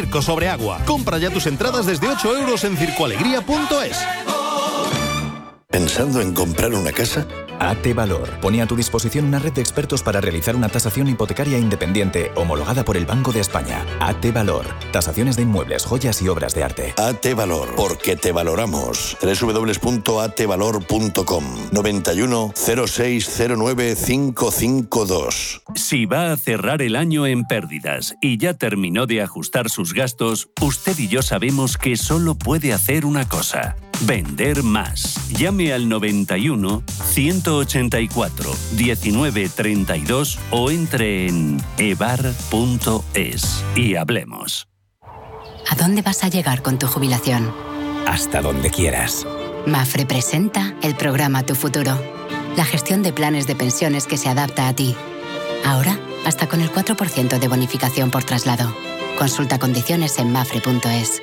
Circo sobre agua. Compra ya tus entradas desde 8 euros en circoalegría.es. ¿Pensando en comprar una casa? AT Valor pone a tu disposición una red de expertos para realizar una tasación hipotecaria independiente homologada por el Banco de España. AT Valor. Tasaciones de inmuebles, joyas y obras de arte. AT Valor, porque te valoramos. www.atvalor.com 91 0609 552. Si va a cerrar el año en pérdidas y ya terminó de ajustar sus gastos, usted y yo sabemos que solo puede hacer una cosa. Vender más. Llame al 91 184 1932 o entre en evar.es y hablemos. ¿A dónde vas a llegar con tu jubilación? Hasta donde quieras. Mafre presenta el programa Tu Futuro. La gestión de planes de pensiones que se adapta a ti. Ahora, hasta con el 4% de bonificación por traslado. Consulta condiciones en mafre.es.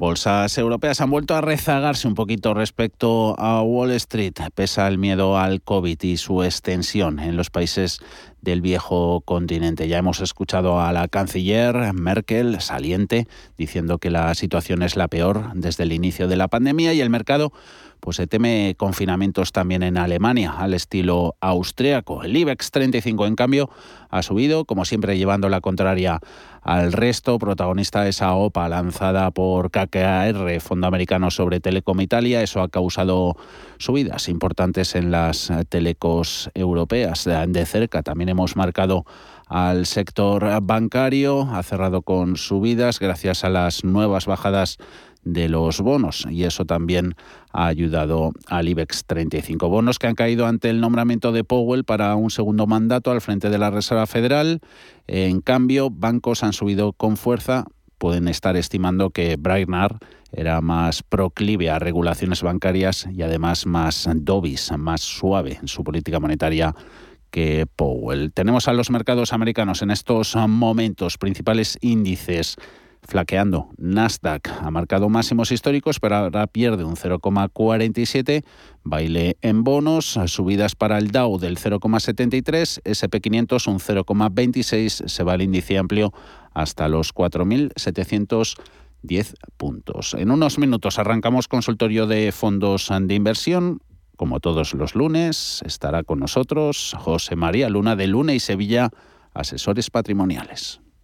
Bolsas europeas han vuelto a rezagarse un poquito respecto a Wall Street, pese al miedo al COVID y su extensión en los países del viejo continente. Ya hemos escuchado a la canciller Merkel saliente diciendo que la situación es la peor desde el inicio de la pandemia y el mercado pues se teme confinamientos también en Alemania, al estilo austriaco. El IBEX 35, en cambio, ha subido, como siempre, llevando la contraria al resto. Protagonista esa OPA lanzada por KKR, Fondo Americano sobre Telecom Italia. Eso ha causado subidas importantes en las telecos europeas. De cerca también hemos marcado al sector bancario. Ha cerrado con subidas gracias a las nuevas bajadas de los bonos y eso también ha ayudado al IBEX 35. Bonos que han caído ante el nombramiento de Powell para un segundo mandato al frente de la Reserva Federal. En cambio, bancos han subido con fuerza. Pueden estar estimando que Brainard era más proclive a regulaciones bancarias y además más dovish, más suave en su política monetaria que Powell. Tenemos a los mercados americanos en estos momentos, principales índices flaqueando. Nasdaq ha marcado máximos históricos, pero ahora pierde un 0,47. Baile en bonos, subidas para el Dow del 0,73, SP500 un 0,26, se va el índice amplio hasta los 4.710 puntos. En unos minutos arrancamos consultorio de fondos de inversión. Como todos los lunes, estará con nosotros José María Luna de Luna y Sevilla, asesores patrimoniales.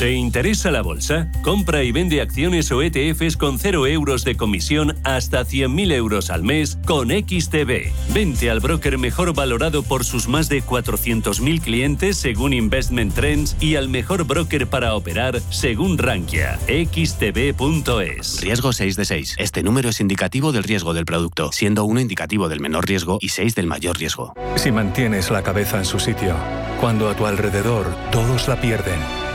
¿Te interesa la bolsa? Compra y vende acciones o ETFs con 0 euros de comisión hasta 100.000 euros al mes con XTB. Vente al broker mejor valorado por sus más de 400.000 clientes según Investment Trends y al mejor broker para operar según Rankia. XTB.es. Riesgo 6 de 6. Este número es indicativo del riesgo del producto, siendo 1 indicativo del menor riesgo y 6 del mayor riesgo. Si mantienes la cabeza en su sitio, cuando a tu alrededor todos la pierden,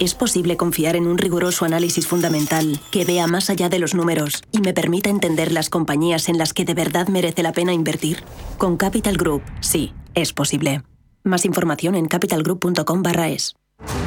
Es posible confiar en un riguroso análisis fundamental que vea más allá de los números y me permita entender las compañías en las que de verdad merece la pena invertir. Con Capital Group, sí, es posible. Más información en capitalgroup.com es.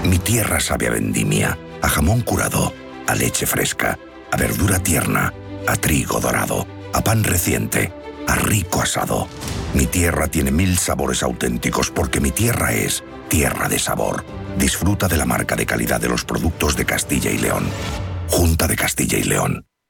Mi tierra sabe a vendimia, a jamón curado, a leche fresca, a verdura tierna, a trigo dorado, a pan reciente, a rico asado. Mi tierra tiene mil sabores auténticos porque mi tierra es tierra de sabor. Disfruta de la marca de calidad de los productos de Castilla y León. Junta de Castilla y León.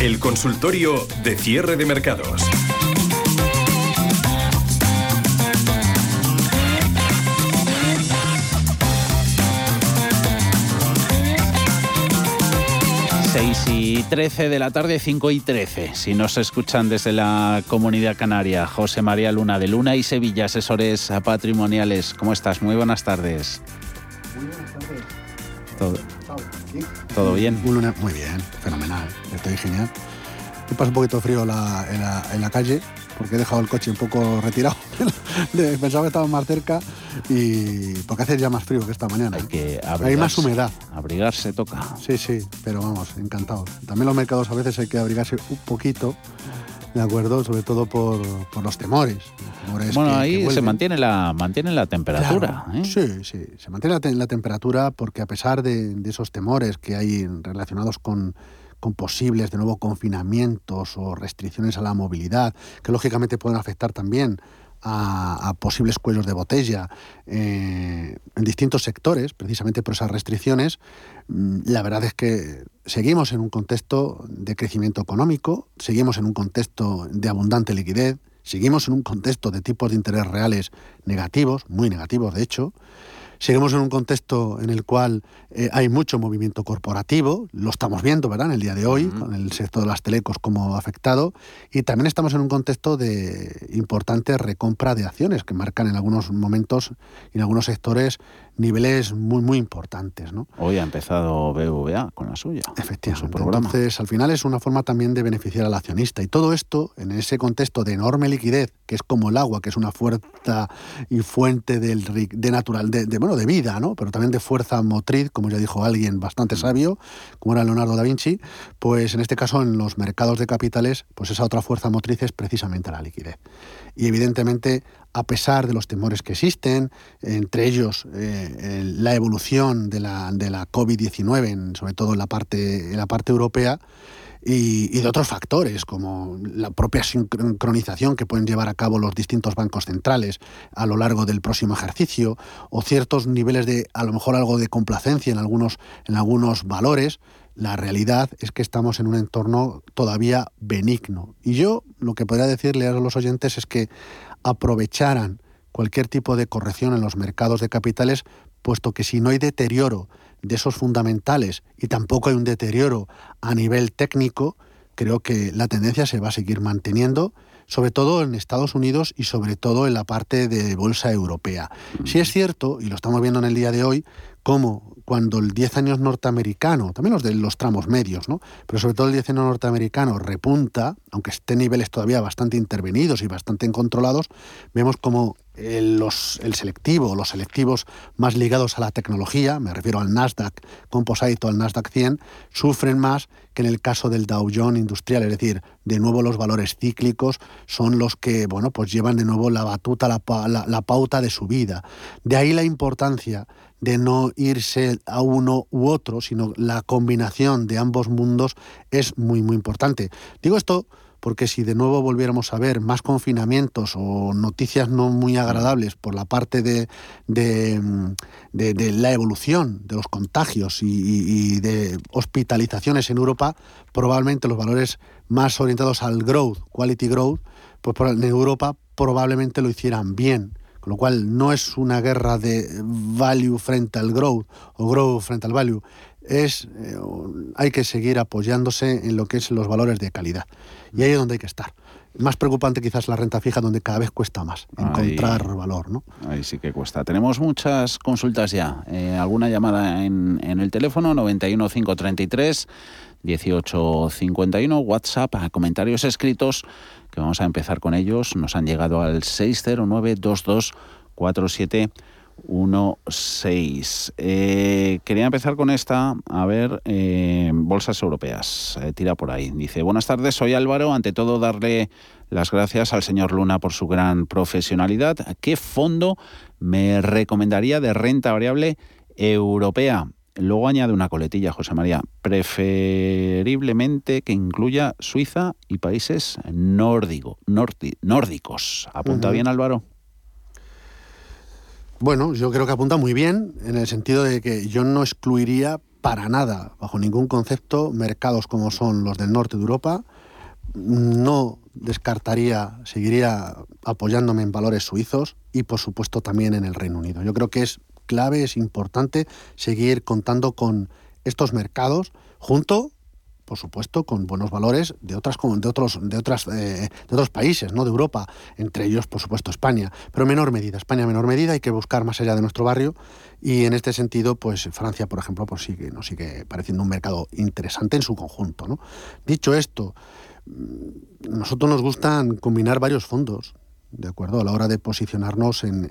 El consultorio de cierre de mercados. Seis y 13 de la tarde, 5 y 13. Si nos escuchan desde la comunidad canaria, José María Luna de Luna y Sevilla, asesores patrimoniales. ¿Cómo estás? Muy buenas tardes. Muy buenas tardes. Todo, ¿Todo bien? Muy bien, fenomenal. Estoy genial. Me pasa un poquito frío en, la, en, la, calle porque he dejado el coche un poco retirado. Pensaba que estaba más cerca y porque hace ya más frío que esta mañana. Hay que Hay más humedad. Abrigarse toca. Sí, sí, pero vamos, encantado. También los mercados a veces hay que abrigarse un poquito. ¿De acuerdo? Sobre todo por, por los temores. bueno, ahí se mantiene la, mantiene la temperatura. ¿eh? Sí, sí. Se mantiene la, la, temperatura porque a pesar de, de esos temores que hay relacionados con con posibles de nuevo confinamientos o restricciones a la movilidad, que lógicamente pueden afectar también a, posibles cuellos de botella eh, en distintos sectores, precisamente por esas restricciones, mm, la verdad es que seguimos en un contexto de crecimiento económico, seguimos en un contexto de abundante liquidez, seguimos en un contexto de tipos de interés reales negativos, muy negativos de hecho, Seguimos en un contexto en el cual eh, hay mucho movimiento corporativo, lo estamos viendo, ¿verdad?, en el día de hoy, con el sector de las telecos como afectado, y también estamos en un contexto de importante recompra de acciones que marcan en algunos momentos y en algunos sectores niveles muy, muy importantes. ¿no? Hoy ha empezado BVA con la suya. Efectivamente. Entonces, al final es una forma también de beneficiar al accionista. Y todo esto, en ese contexto de enorme liquidez, que es como el agua, que es una fuerza y fuente del, de natural, de, bueno, de vida, ¿no? pero también de fuerza motriz, como ya dijo alguien bastante mm. sabio, como era Leonardo da Vinci, pues en este caso en los mercados de capitales, pues esa otra fuerza motriz es precisamente la liquidez. Y evidentemente a pesar de los temores que existen, entre ellos eh, la evolución de la, de la COVID-19, sobre todo en la parte, en la parte europea, y, de otros factores, como la propia sincronización que pueden llevar a cabo los distintos bancos centrales a lo largo del próximo ejercicio, o ciertos niveles de, a lo mejor, algo de complacencia en algunos, en algunos valores, la realidad es que estamos en un entorno todavía benigno. Y yo lo que podría decirle a los oyentes es que aprovecharan cualquier tipo de corrección en los mercados de capitales, puesto que si no hay deterioro de esos fundamentales y tampoco hay un deterioro a nivel técnico, creo que la tendencia se va a seguir manteniendo sobre todo en Estados Unidos y sobre todo en la parte de bolsa europea. Si es cierto, y lo estamos viendo en el día de hoy, como cuando el 10 años norteamericano, también los de los tramos medios, ¿no? pero sobre todo el 10 años norteamericano repunta, aunque esté en niveles todavía bastante intervenidos y bastante controlados, vemos como el, los, el selectivo, los selectivos más ligados a la tecnología, me refiero al Nasdaq Composite o al Nasdaq 100, sufren más que en el caso del Dow Jones industrial, es decir, de nuevo los valores cíclicos son los que, bueno, pues llevan de nuevo la batuta, la, la, la pauta de su vida. De ahí la importancia de no irse a uno u otro, sino la combinación de ambos mundos es muy, muy importante. Digo esto porque si de nuevo volviéramos a ver más confinamientos o noticias no muy agradables por la parte de, de, la evolución de los contagios y, de hospitalizaciones en Europa, probablemente los valores más orientados al growth, quality growth, pues en Europa probablemente lo hicieran bien. Lo cual no es una guerra de value frente al growth o growth frente al value, es eh, hay que seguir apoyándose en lo que es los valores de calidad. Y ahí es donde hay que estar. Más preocupante quizás la renta fija, donde cada vez cuesta más encontrar valor. ¿no? Ahí sí que cuesta. Tenemos muchas consultas ya. Eh, ¿Alguna llamada en, en el teléfono? 91 533 1851, WhatsApp, comentarios escritos vamos a empezar con ellos. Nos han llegado al 609-224716. Eh, quería empezar con esta, a ver, eh, bolsas europeas. Eh, tira por ahí. Dice, buenas tardes, soy Álvaro. Ante todo, darle las gracias al señor Luna por su gran profesionalidad. ¿Qué fondo me recomendaría de renta variable europea? Luego añade una coletilla, José María, preferiblemente que incluya Suiza y países nórdico, nórdicos. ¿Apunta bien Álvaro? Bueno, yo creo que apunta muy bien en el sentido de que yo no excluiría para nada, bajo ningún concepto, mercados como son los del norte de Europa. No descartaría, seguiría apoyándome en valores suizos y por supuesto también en el Reino Unido. Yo creo que es clave, es importante seguir contando con estos mercados junto por supuesto, con buenos valores de otras de otros de otras eh, de otros países, no de Europa, entre ellos, por supuesto, España, pero en menor medida. España en menor medida hay que buscar más allá de nuestro barrio y en este sentido, pues Francia, por ejemplo, pues sigue nos sigue pareciendo un mercado interesante en su conjunto, ¿no? Dicho esto, mm, nosotros nos gustan combinar varios fondos. ¿de acuerdo? A la hora de posicionarnos en,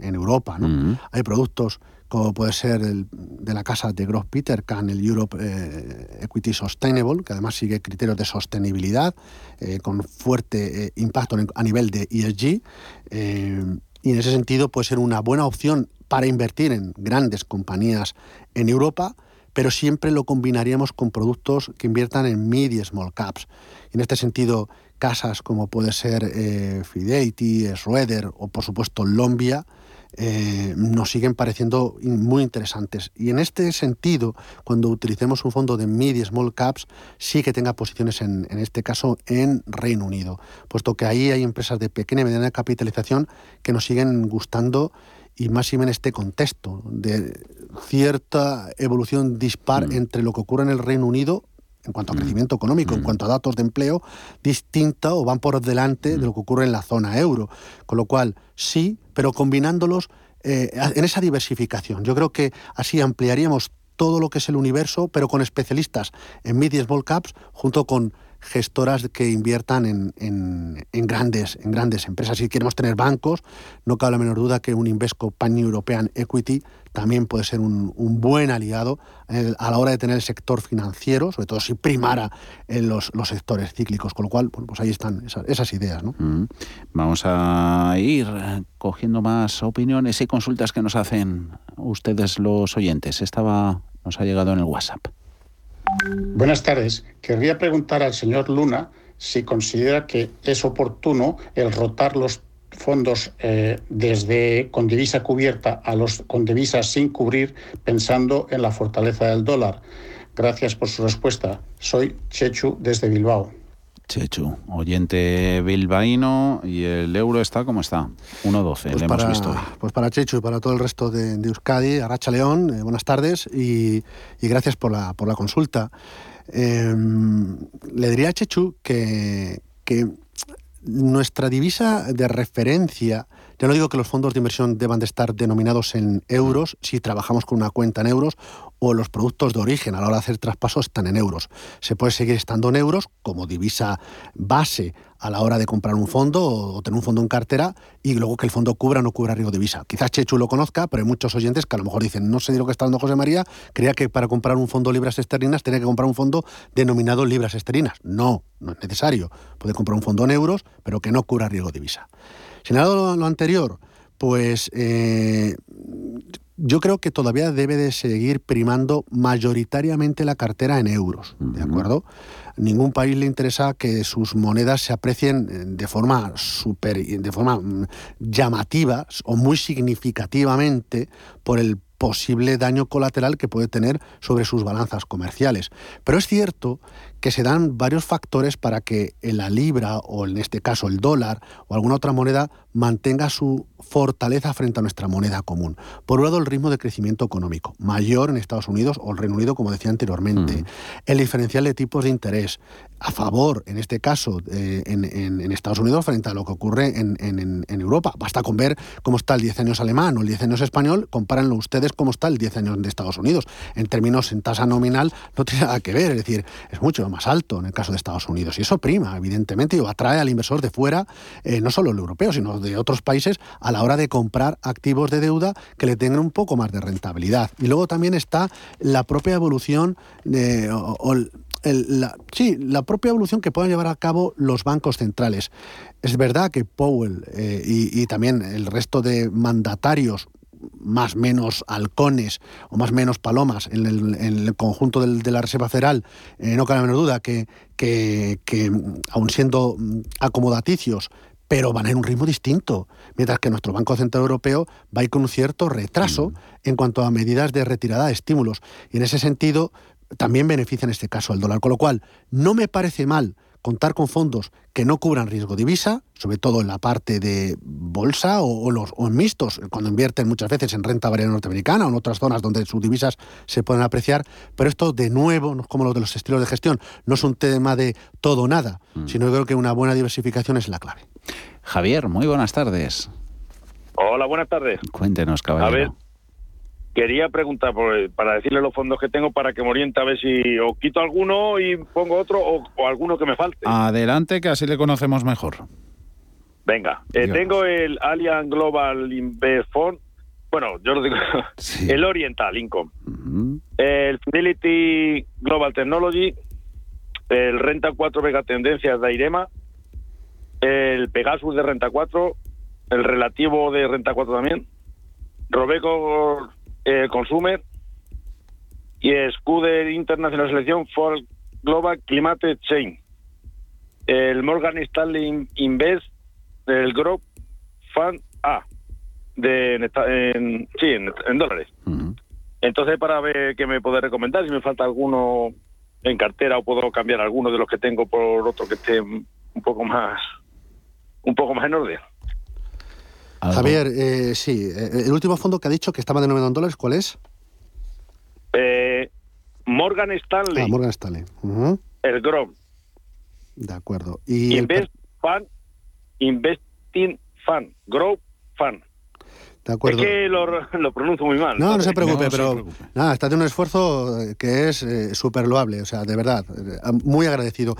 en, Europa, ¿no? Hay productos como puede ser el, de la casa de Gross Peter Can, el Europe eh, Equity Sustainable, que además sigue criterios de sostenibilidad eh, con fuerte eh, impacto a nivel de ESG. y en ese sentido puede ser una buena opción para invertir en grandes compañías en Europa, pero siempre lo combinaríamos con productos que inviertan en mid y small caps. En este sentido, casas como puede ser eh, Fidelity, Schroeder o por supuesto Lombia, eh, nos siguen pareciendo muy interesantes. Y en este sentido, cuando utilicemos un fondo de mid y small caps, sí que tenga posiciones en, en este caso en Reino Unido, puesto que ahí hay empresas de pequeña y mediana capitalización que nos siguen gustando y más en este contexto de cierta evolución dispar mm. entre lo que ocurre en el Reino Unido en cuanto a mm. crecimiento económico, en mm. cuanto a datos de empleo, distinta o van por delante de lo que ocurre en la zona euro. Con lo cual, sí, pero combinándolos eh, en esa diversificación. Yo creo que así ampliaríamos todo lo que es el universo, pero con especialistas en mid y small caps, junto con gestoras que inviertan en, en, grandes, en grandes empresas. Si queremos tener bancos, no cabe la menor duda que un Invesco Pan European Equity también puede ser un, buen aliado a la hora de tener el sector financiero, sobre todo si primara en los, los sectores cíclicos, con lo cual, pues ahí están esas, ideas. ¿no? Mm. Vamos a ir cogiendo más opiniones y consultas que nos hacen ustedes los oyentes. Estaba, nos ha llegado en el WhatsApp. Buenas tardes. Querría preguntar al señor Luna si considera que es oportuno el rotar los fondos eh, desde con divisa cubierta a los con divisa sin cubrir, pensando en la fortaleza del dólar. Gracias por su respuesta. Soy Chechu desde Bilbao. Chechu, oyente bilbaíno y el euro está como está, 1.12, pues le hemos visto Pues para Chechu y para todo el resto de, Euskadi, Aracha León, eh, buenas tardes y, gracias por la, por la consulta. Em, le diría a Chechu que, que nuestra divisa de referencia, ya no digo que los fondos de inversión deban de estar denominados en euros si trabajamos con una cuenta en euros o los productos de origen a la hora de hacer traspasos están en euros. Se puede seguir estando en euros como divisa base a la hora de comprar un fondo o tener un fondo en cartera y luego que el fondo cubra o no cubra riesgo de divisa. Quizás Chechu lo conozca, pero hay muchos oyentes que a lo mejor dicen, no sé de lo que está hablando José María, creía que para comprar un fondo libras esterlinas tenía que comprar un fondo denominado libras esterlinas. No, no es necesario. Puede comprar un fondo en euros, pero que no cubra riesgo de divisa. Señalado lo, lo anterior, pues eh, yo creo que todavía debe de seguir primando mayoritariamente la cartera en euros, ¿de acuerdo? Ningún país le interesa que sus monedas se aprecien eh, de forma super, de forma mm, llamativa o muy significativamente por el posible daño colateral que puede tener sobre sus balanzas comerciales. Pero es cierto que se dan varios factores para que la libra o en este caso el dólar o alguna otra moneda mantenga su fortaleza frente a nuestra moneda común. Por un lado, el ritmo de crecimiento económico, mayor en Estados Unidos o el Reino Unido, como decía anteriormente, el diferencial de tipos de interés a favor, en este caso, eh, en, en- en Estados Unidos frente a lo que ocurre en, en- en Europa. Basta con ver cómo está el 10 años alemán o el 10 años español, compárenlo ustedes cómo está el 10 años de Estados Unidos. En términos en tasa nominal no tiene nada que ver, es decir, es mucho más alto en el caso de Estados Unidos. Y eso prima, evidentemente, y atrae al inversor de fuera, eh, no solo el europeo, sino de otros países, a la hora de comprar activos de deuda que le tengan un poco más de rentabilidad. Y luego también está la propia evolución sí, la propia evolución que puedan llevar a cabo los bancos centrales. Es verdad que Powell eh, y también el resto de mandatarios más menos halcones o más menos palomas en el, en el conjunto del- de la Reserva Federal, eh, no cabe la menor duda que, que, que, mm, aun siendo mm, acomodaticios, pero van en un ritmo distinto, mientras que nuestro Banco Central Europeo va a ir con un cierto retraso en cuanto a medidas de retirada de estímulos. Y en ese sentido también beneficia en este caso el dólar. Con lo cual, no me parece mal contar con fondos que no cubran riesgo divisa, sobre todo en la parte de bolsa o, o los, o en mixtos, cuando invierten muchas veces en renta variable norteamericana o en otras zonas donde sus divisas se pueden apreciar. Pero esto, de nuevo, no es como lo de los estilos de gestión, no es un tema de todo o nada, sino que creo que una buena diversificación es la clave. Javier, muy buenas tardes. Hola, buenas tardes. Cuéntenos, A caballero. ver, quería preguntar por- para decirle los fondos que tengo para que me oriente a ver si o quito alguno y pongo otro o, o alguno que me falte. Adelante, que así le conocemos mejor. Venga, eh, tengo el Allianz Global Invest Fund, bueno, yo lo digo, el Oriental Income, el Fidelity Global Technology, el Renta 4 Vega Tendencias de Irema, el Pegasus de Renta 4, el relativo de Renta 4 también, Robeco eh, Consumer y Scuder International Selección for Global Climate Change. El Morgan Stanley Invest del Group Fund A de en, sí, en, en dólares. Entonces para ver qué me puede recomendar si me falta alguno en cartera o puedo cambiar alguno de los que tengo por otro que esté un poco más un poco más en orden. Javier, eh, sí, eh, el último fondo que ha dicho que estaba denominado en dólares, ¿cuál es? Eh, Morgan Stanley, Ah, Morgan Stanley. El Group De acuerdo. Y el Invest Fund, Investing Fund, Growth Fund. De acuerdo. Es que lo, lo pronuncio muy mal. No, no se preocupe, pero nada, está haciendo un esfuerzo que es eh, súper loable, o sea, de verdad, eh, muy agradecido.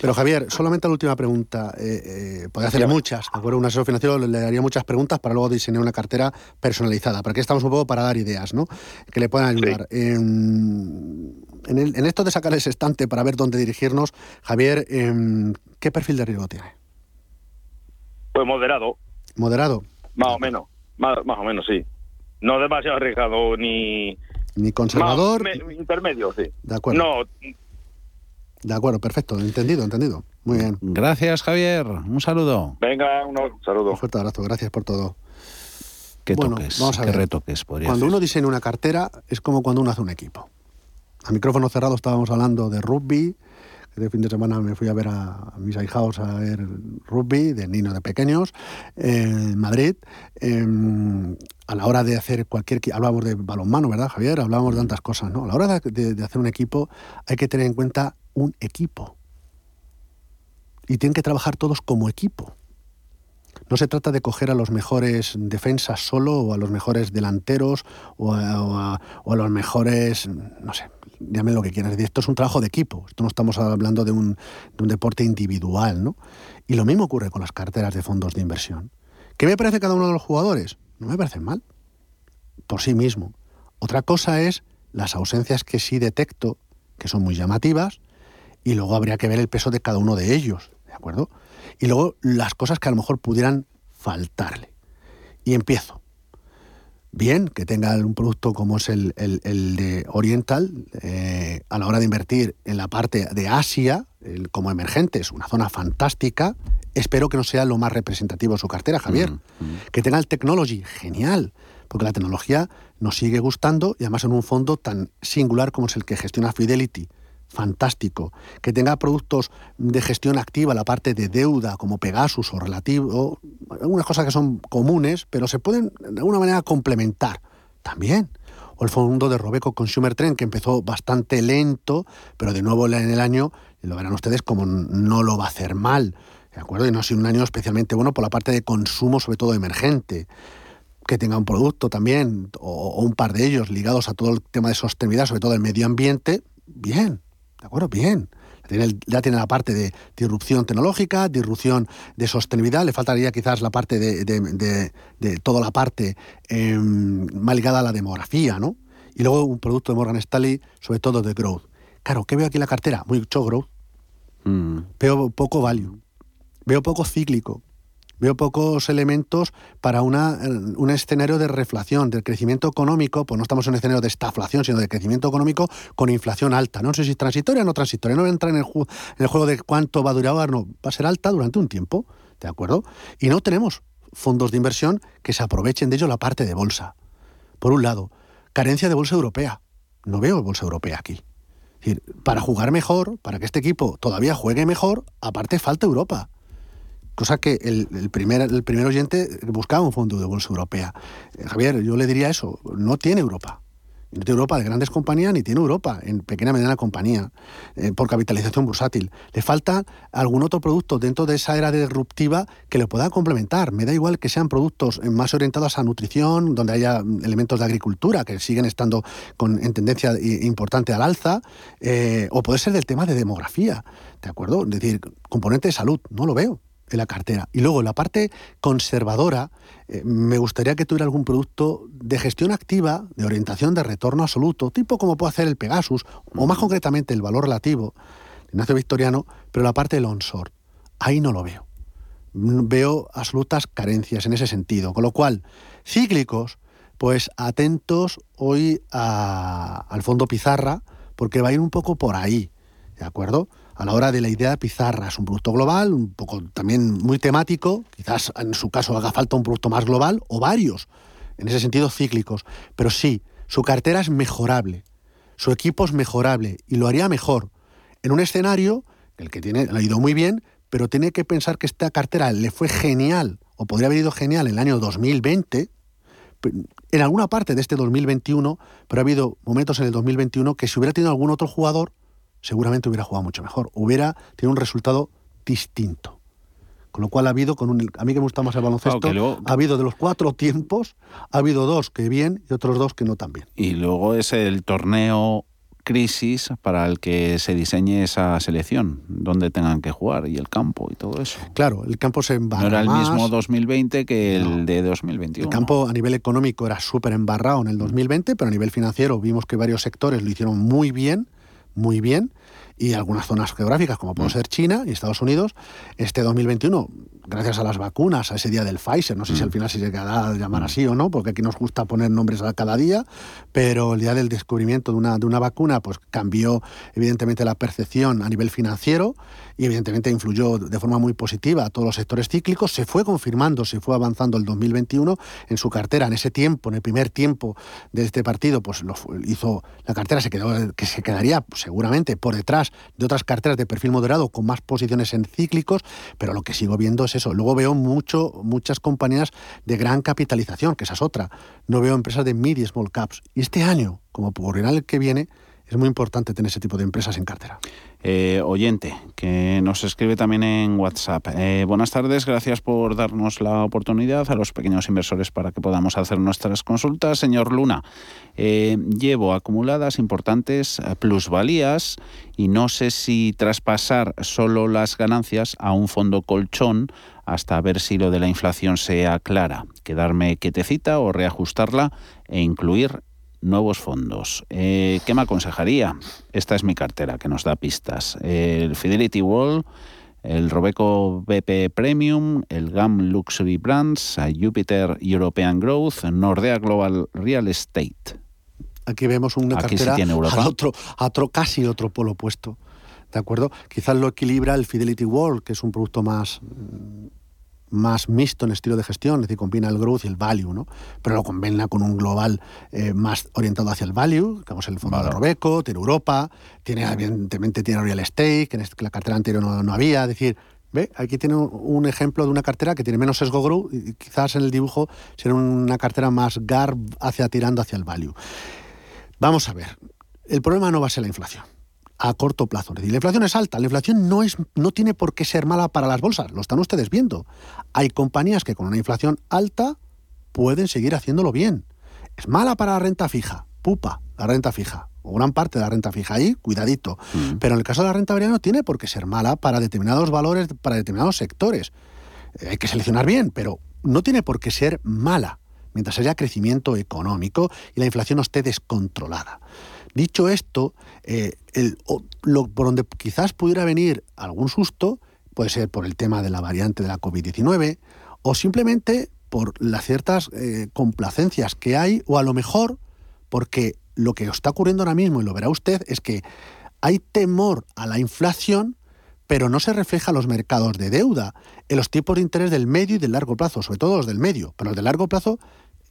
Pero Javier, solamente la última pregunta. Eh, eh, podría hacerle muchas, ¿de acuerdo? Un asesor financiero le daría muchas preguntas para luego diseñar una cartera personalizada. Pero aquí estamos un poco para dar ideas, ¿no? Que le puedan ayudar. En, en el- en esto de sacar ese estante para ver dónde dirigirnos, Javier, em, ¿qué perfil de riesgo tiene? Pues moderado, ¿Moderado? más o menos. Más, más o menos, sí. No demasiado arriesgado ni... ¿Ni conservador? Más, me- intermedio, sí. De acuerdo. No, De acuerdo, perfecto. Entendido, entendido. Muy bien. Gracias, Javier. Un saludo. venga, un saludo. Un fuerte abrazo, gracias por todo. ¿Qué Bueno, toques? vamos a ¿Qué ver. retoques podría Cuando hacer? uno diseña una cartera es como cuando uno hace un equipo. A micrófono cerrado estábamos hablando de rugby. Este fin de semana me fui a ver a, mis ahijados a ver rugby de niños de pequeños en Madrid. Em, a la hora de hacer cualquier... qui- Hablábamos de balonmano, ¿verdad, Javier? Hablábamos de tantas cosas, ¿no? A la hora de hacer un equipo hay que tener en cuenta un equipo. y tienen que trabajar todos como equipo. No se trata de coger a los mejores defensas solo o a los mejores delanteros o a, los mejores, no sé, llamen lo que quieras. Esto es un trabajo de equipo. Esto no estamos hablando de un, de un deporte individual, ¿no? Y lo mismo ocurre con las carteras de fondos de inversión. ¿Qué me parece cada uno de los jugadores? No me parecen mal, por sí mismo. Otra cosa es las ausencias que sí detecto, que son muy llamativas, y luego habría que ver el peso de cada uno de ellos, ¿de acuerdo? Y luego las cosas que a lo mejor pudieran faltarle. Y empiezo. Bien, que tenga un producto como es el, de Oriental, eh, a la hora de invertir en la parte de Asia, como emergente, es una zona fantástica. Espero que no sea lo más representativo de su cartera, Javier. Mm, mm. Que tenga el technology, genial, porque la tecnología nos sigue gustando y además en un fondo tan singular como es el que gestiona Fidelity fantástico. Que tenga productos de gestión activa, la parte de deuda, como Pegasus o relativo, algunas cosas que son comunes, pero se pueden de alguna manera complementar también. O el fondo de Robeco Consumer Trend, que empezó bastante lento, pero de nuevo en el año, lo verán ustedes como no lo va a hacer mal. ¿De acuerdo? Y no ha sido un año especialmente bueno por la parte de consumo, sobre todo emergente que tenga un producto también, o, un par de ellos ligados a todo el tema de sostenibilidad, sobre todo el medio ambiente, bien. ¿De acuerdo? Bien. Ya tiene la parte de disrupción tecnológica, disrupción de sostenibilidad, le faltaría quizás la parte de, toda la parte em, más ligada a la demografía, ¿no? Y luego un producto de Morgan Stanley, sobre todo de growth. Claro, ¿qué veo aquí en la cartera? Mucho growth. Mm. Veo poco value. Veo poco cíclico. Veo pocos elementos para una, un escenario de reflación, del crecimiento económico, pues no estamos en un escenario de estaflación, sino de crecimiento económico con inflación alta. No sé si es transitoria o no transitoria, no voy a entrar en el, en el juego de cuánto va a durar, no, va a ser alta durante un tiempo, ¿de acuerdo? Y no tenemos fondos de inversión que se aprovechen de ello la parte de bolsa. Por un lado, carencia de bolsa europea. No veo bolsa europea aquí. Es decir, para jugar mejor, para que este equipo todavía juegue mejor, aparte falta Europa cosa que el, primer, el primer oyente buscaba un fondo de bolsa europea. Eh, Javier, yo le diría eso, no tiene Europa. No tiene Europa de grandes compañías ni tiene Europa en pequeña mediana compañía eh, por capitalización bursátil. Le falta algún otro producto dentro de esa era disruptiva que le pueda complementar. Me da igual que sean productos más orientados a nutrición, donde haya elementos de agricultura que siguen estando con, en tendencia importante al alza, eh, o puede ser del tema de demografía, ¿de acuerdo? Es decir, componente de salud, no lo veo en la cartera. Y luego, la parte conservadora, eh, me gustaría que tuviera algún producto de gestión activa, de orientación de retorno absoluto, tipo como puede hacer el Pegasus, o más concretamente el valor relativo, Ignacio Victoriano, pero la parte del onshore. Ahí no lo veo. Veo absolutas carencias en ese sentido. Con lo cual, cíclicos, pues atentos hoy al fondo pizarra, porque va a ir un poco por ahí. ¿De acuerdo? A la hora de la idea de pizarra. Es un producto global, un poco también muy temático, quizás en su caso haga falta un producto más global o varios, en ese sentido cíclicos, pero sí, su cartera es mejorable, su equipo es mejorable y lo haría mejor en un escenario, el que tiene, le ha ido muy bien, pero tiene que pensar que esta cartera le fue genial o podría haber ido genial en el año 2020, en alguna parte de este 2021, pero ha habido momentos en el 2021 que si hubiera tenido algún otro jugador, seguramente hubiera jugado mucho mejor, hubiera tenido un resultado distinto. Con lo cual ha habido, con un, a mí que me gusta más el baloncesto, ha habido de los cuatro tiempos, ha habido dos que bien y otros dos que no tan bien. Y luego es el torneo crisis para el que se diseñe esa selección, donde tengan que jugar y el campo y todo eso. Claro, el campo se embarra. No era el mismo 2020 que el de 2021. El campo a nivel económico era súper embarrado en el 2020, pero a nivel financiero vimos que varios sectores lo hicieron muy bien muy bien y algunas zonas geográficas como puede mm. ser China y Estados Unidos, este 2021 gracias a las vacunas, a ese día del Pfizer, no sé si al mm. final se llegará a llamar mm. así o no, porque aquí nos gusta poner nombres a cada día, pero el día del descubrimiento de una, de una vacuna, pues cambió evidentemente la percepción a nivel financiero y evidentemente influyó de forma muy positiva a todos los sectores cíclicos, se fue confirmando, se fue avanzando el 2021 en su cartera, en ese tiempo, en el primer tiempo de este partido, pues lo hizo, la cartera se quedó, que se quedaría pues, seguramente por detrás de otras carteras de perfil moderado con más posiciones en cíclicos, pero lo que sigo viendo es eso. Luego veo mucho, muchas compañías de gran capitalización, que esa es otra. No veo empresas de mid y small caps. Y este año, como ocurrirá el que viene, es muy importante tener ese tipo de empresas en cartera. Eh, oyente, que nos escribe también en WhatsApp. Eh, buenas tardes, gracias por darnos la oportunidad a los pequeños inversores para que podamos hacer nuestras consultas. Señor Luna, eh, llevo acumuladas importantes plusvalías y no sé si traspasar solo las ganancias a un fondo colchón hasta ver si lo de la inflación se aclara, quedarme quietecita o reajustarla e incluir nuevos fondos. Eh, ¿Qué me aconsejaría? Esta es mi cartera que nos da pistas. El Fidelity Wall, el Robeco BP Premium, el GAM Luxury Brands, Jupiter European Growth, Nordea Global Real Estate. Aquí vemos una cartera a otro, a otro, casi otro polo opuesto. ¿De acuerdo? Quizás lo equilibra el Fidelity Wall, que es un producto más más mixto en estilo de gestión, es decir, combina el growth y el value, ¿no? Pero lo combina con un global eh, más orientado hacia el value, es el fondo de Robeco, tiene Europa, tiene evidentemente tiene real estate, que en la cartera anterior no, había, es decir, ¿Ve? Aquí tiene un ejemplo de una cartera que tiene menos sesgo growth y quizás en el dibujo será una cartera más GAR hacia tirando hacia el value. Vamos a ver, el problema no va a ser la inflación a corto plazo. Es decir, la inflación es alta, la inflación no, es, no tiene por qué ser mala para las bolsas, lo están ustedes viendo. Hay compañías que con una inflación alta pueden seguir haciéndolo bien. Es mala para la renta fija, pupa, la renta fija, o gran parte de la renta fija ahí, cuidadito. Mm. Pero en el caso de la renta variable no tiene por qué ser mala para determinados valores, para determinados sectores. Eh, hay que seleccionar bien, pero no tiene por qué ser mala mientras haya crecimiento económico y la inflación no esté descontrolada. Dicho esto, eh, lo, por donde quizás pudiera venir algún susto puede ser por el tema de la variante de la COVID-19 o simplemente por las ciertas eh, complacencias que hay o a lo mejor porque lo que está ocurriendo ahora mismo, y lo verá usted, es que hay temor a la inflación, pero no se refleja en los mercados de deuda, en los tipos de interés del medio y del largo plazo, sobre todo los del medio, pero los del largo plazo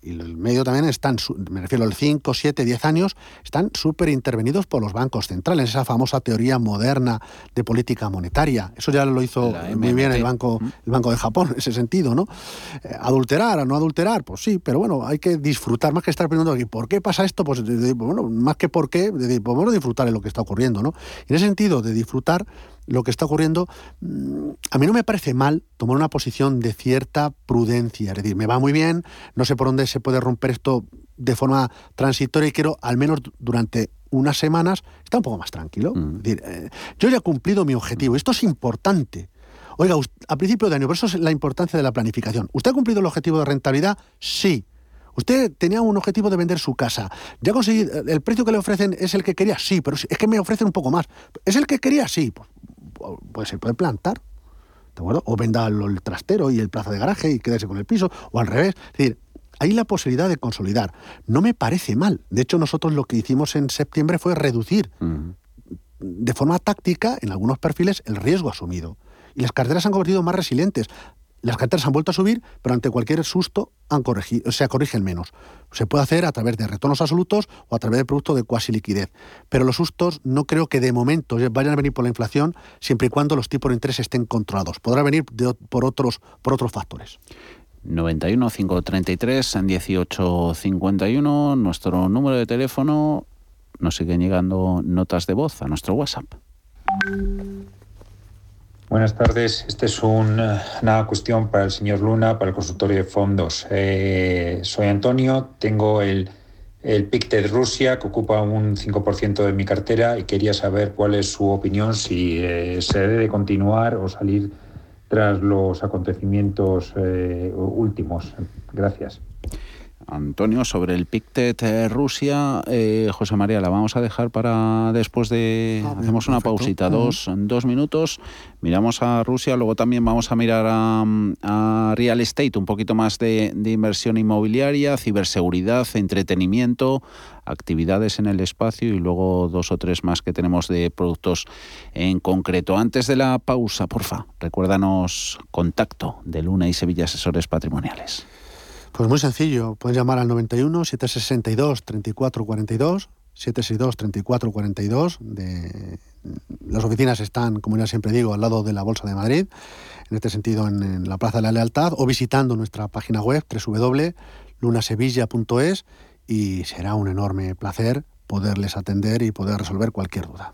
y el medio también están, me refiero al 5, 7, 10 años, están súper intervenidos por los bancos centrales, esa famosa teoría moderna de política monetaria. Eso ya lo hizo muy bien el Banco, el banco de Japón, en ese sentido, ¿no? Eh, adulterar o no adulterar, pues sí, pero bueno, hay que disfrutar, más que estar preguntando aquí, ¿por qué pasa esto? Pues, bueno, más que por qué, pues bueno, disfrutar de lo que está ocurriendo, ¿no? En ese sentido, de disfrutar, lo que está ocurriendo, mm, a mí no me parece mal tomar una posición de cierta prudencia. Es decir, me va muy bien, no sé por dónde se puede romper esto de forma transitoria y quiero, al menos durante unas semanas, estar un poco más tranquilo. Mm. Es decir, eh, yo ya he cumplido mi objetivo. Esto es importante. Oiga, a principio de año, por eso es la importancia de la planificación. ¿Usted ha cumplido el objetivo de rentabilidad? Sí. Usted tenía un objetivo de vender su casa. ¿Ya conseguí, el precio que le ofrecen es el que quería? Sí, pero es que me ofrecen un poco más. ¿Es el que quería? Sí. Pues pues se puede plantar, ¿de acuerdo? O venda el trastero y el plaza de garaje y quédese con el piso, o al revés. Es decir, hay la posibilidad de consolidar. No me parece mal. De hecho, nosotros lo que hicimos en septiembre fue reducir de forma táctica en algunos perfiles el riesgo asumido. Y las carteras se han convertido más resilientes. Las carteras han vuelto a subir, pero ante cualquier susto han corregido, o sea, corrigen menos. Se puede hacer a través de retornos absolutos o a través de productos de cuasi liquidez. Pero los sustos no creo que de momento vayan a venir por la inflación siempre y cuando los tipos de interés estén controlados. Podrá venir por, otros, por otros factores. 91 533 18 51, nuestro número de teléfono. Nos siguen llegando notas de voz a nuestro WhatsApp. Buenas tardes. Esta es una cuestión para el señor Luna, para el consultorio de fondos. Eh, soy Antonio, tengo el, el PICTED Rusia, que ocupa un 5% de mi cartera, y quería saber cuál es su opinión, si eh, se debe continuar o salir tras los acontecimientos eh, últimos. Gracias. Antonio, sobre el PICTET eh, Rusia, eh, José María, la vamos a dejar para después de... Ah, hacemos una pausita, dos, dos, minutos, miramos a Rusia, luego también vamos a mirar a, Real Estate, un poquito más de, inversión inmobiliaria, ciberseguridad, entretenimiento, actividades en el espacio y luego dos o tres más que tenemos de productos en concreto. Antes de la pausa, porfa, recuérdanos contacto de Luna y Sevilla Asesores Patrimoniales. Pues muy sencillo, pueden llamar al 91 762 3442, 762 3442. De... Las oficinas están, como ya siempre digo, al lado de la Bolsa de Madrid, en este sentido en, la Plaza de la Lealtad, o visitando nuestra página web www.lunasevilla.es y será un enorme placer poderles atender y poder resolver cualquier duda.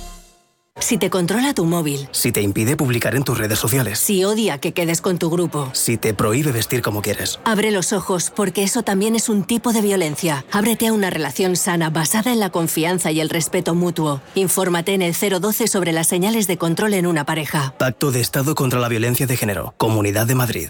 Si te controla tu móvil. Si te impide publicar en tus redes sociales. Si odia que quedes con tu grupo. Si te prohíbe vestir como quieres. Abre los ojos porque eso también es un tipo de violencia. Ábrete a una relación sana basada en la confianza y el respeto mutuo. Infórmate en el 012 sobre las señales de control en una pareja. Pacto de Estado contra la Violencia de Género. Comunidad de Madrid.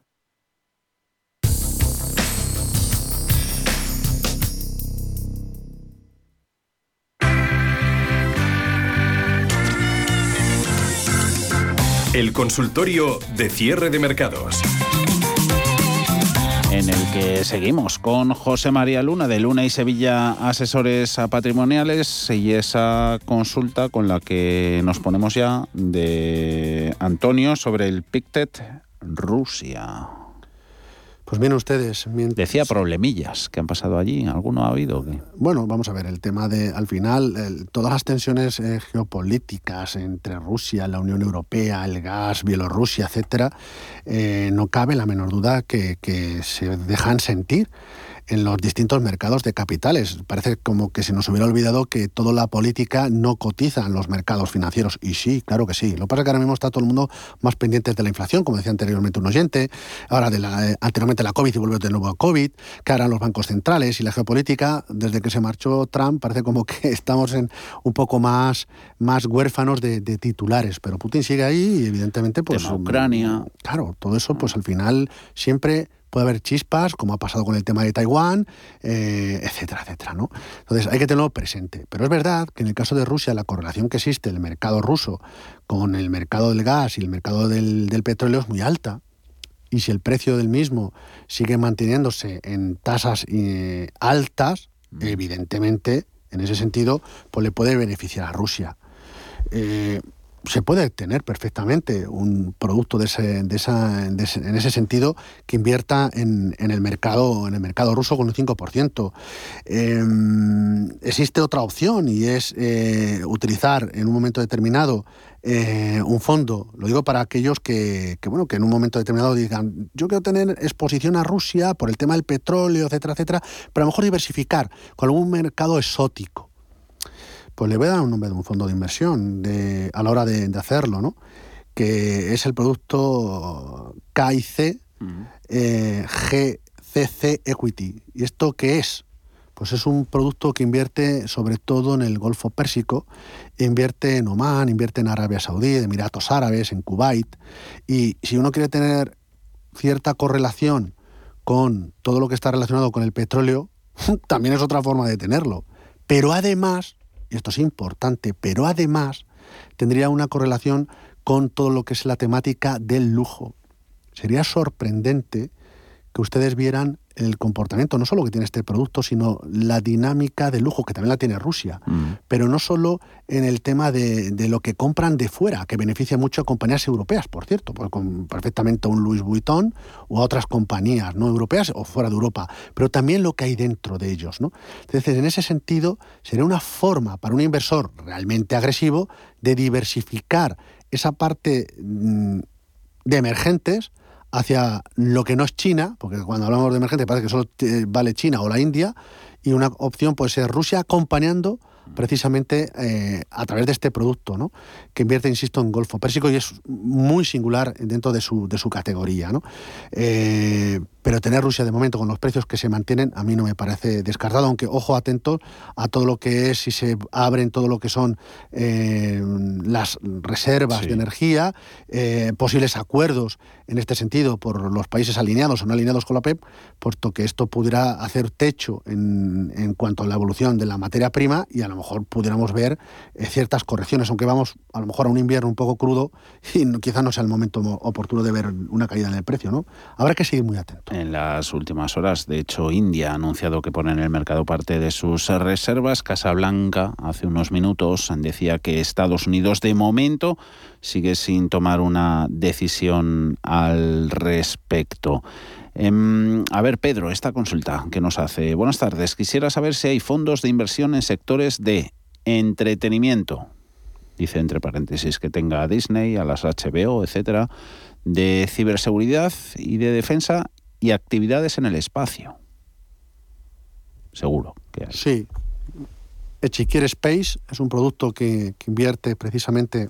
El consultorio de cierre de mercados. En el que seguimos con José María Luna de Luna y Sevilla Asesores Patrimoniales y esa consulta con la que nos ponemos ya de Antonio sobre el Pictet Rusia. Pues bien, ustedes. Decía problemillas que han pasado allí. ¿Alguno ha habido? Bueno, vamos a ver, el tema de, al final, todas las tensiones eh, geopolíticas entre Rusia, la Unión Europea, el gas, Bielorrusia, etcétera, eh, no cabe la menor duda que, que se dejan sentir en los distintos mercados de capitales. Parece como que se nos hubiera olvidado que toda la política no cotiza en los mercados financieros. Y sí, claro que sí. Lo que pasa es que ahora mismo está todo el mundo más pendiente de la inflación, como decía anteriormente un oyente, ahora de la, eh, anteriormente la COVID y vuelve de nuevo a COVID, que ahora los bancos centrales y la geopolítica, desde que se marchó Trump, parece como que estamos en un poco más, más huérfanos de, titulares. Pero Putin sigue ahí y evidentemente pues... Ucrania. Claro, todo eso pues al final siempre puede haber chispas, como ha pasado con el tema de Taiwán, eh, etcétera, etcétera. ¿no? Entonces hay que tenerlo presente. Pero es verdad que en el caso de Rusia la correlación que existe el mercado ruso con el mercado del gas y el mercado del, petróleo es muy alta. Y si el precio del mismo sigue manteniéndose en tasas eh, altas, mm. evidentemente, en ese sentido, pues le puede beneficiar a Rusia. Eh, se puede tener perfectamente un producto de ese, de esa, en ese sentido que invierta en, el mercado en el mercado ruso con un 5%. Em, existe otra opción y es eh, utilizar en un momento determinado eh, un fondo. Lo digo para aquellos que, que, bueno, que en un momento determinado digan, yo quiero tener exposición a Rusia por el tema del petróleo, etcétera, etcétera, pero a lo mejor diversificar con algún mercado exótico pues le voy a dar un nombre de un fondo de inversión de, a la hora de, hacerlo, ¿no? que es el producto KIC eh, GCC Equity. ¿Y esto qué es? Pues es un producto que invierte sobre todo en el Golfo Pérsico, invierte en Oman, invierte en Arabia Saudí, Emiratos Árabes, en Kuwait. Y si uno quiere tener cierta correlación con todo lo que está relacionado con el petróleo, también es otra forma de tenerlo. Pero además y esto es importante, pero además tendría una correlación con todo lo que es la temática del lujo. Sería sorprendente que ustedes vieran el comportamiento, no solo que tiene este producto, sino la dinámica de lujo, que también la tiene Rusia, Mm. pero no solo en el tema de, de, lo que compran de fuera, que beneficia mucho a compañías europeas, por cierto, pues con perfectamente un Louis Vuitton o a otras compañías no europeas o fuera de Europa, pero también lo que hay dentro de ellos. ¿no? Entonces, en ese sentido, sería una forma para un inversor realmente agresivo de diversificar esa parte mm, de emergentes, hacia lo que no es China, porque cuando hablamos de emergente parece que solo vale China o la India, y una opción puede ser Rusia acompañando precisamente eh, a través de este producto, ¿no? que invierte, insisto, en Golfo Pérsico y es muy singular dentro de su, de su categoría. ¿no? Eh, pero tener Rusia de momento con los precios que se mantienen a mí no me parece descartado, aunque ojo atento a todo lo que es, si se abren todo lo que son eh, las reservas Sí. de energía, eh, posibles acuerdos en este sentido por los países alineados o no alineados con la PEP, puesto que esto pudiera hacer techo en, en cuanto a la evolución de la materia prima y a lo mejor pudiéramos ver eh, ciertas correcciones, aunque vamos a lo mejor a un invierno un poco crudo y no- quizá no sea el momento mo- oportuno de ver una caída en el precio, ¿no? Habrá que seguir muy atento. En las últimas horas, de hecho, India ha anunciado que pone en el mercado parte de sus reservas. Casablanca, hace unos minutos, decía que Estados Unidos, de momento, sigue sin tomar una decisión al respecto. Em, a ver, Pedro, esta consulta que nos hace. Buenas tardes. Quisiera saber si hay fondos de inversión en sectores de entretenimiento. Dice entre paréntesis que tenga a Disney, a las HBO, etcétera, de ciberseguridad y de defensa y actividades en el espacio. Seguro que. Sí. Echiquier Space es un producto que, que invierte precisamente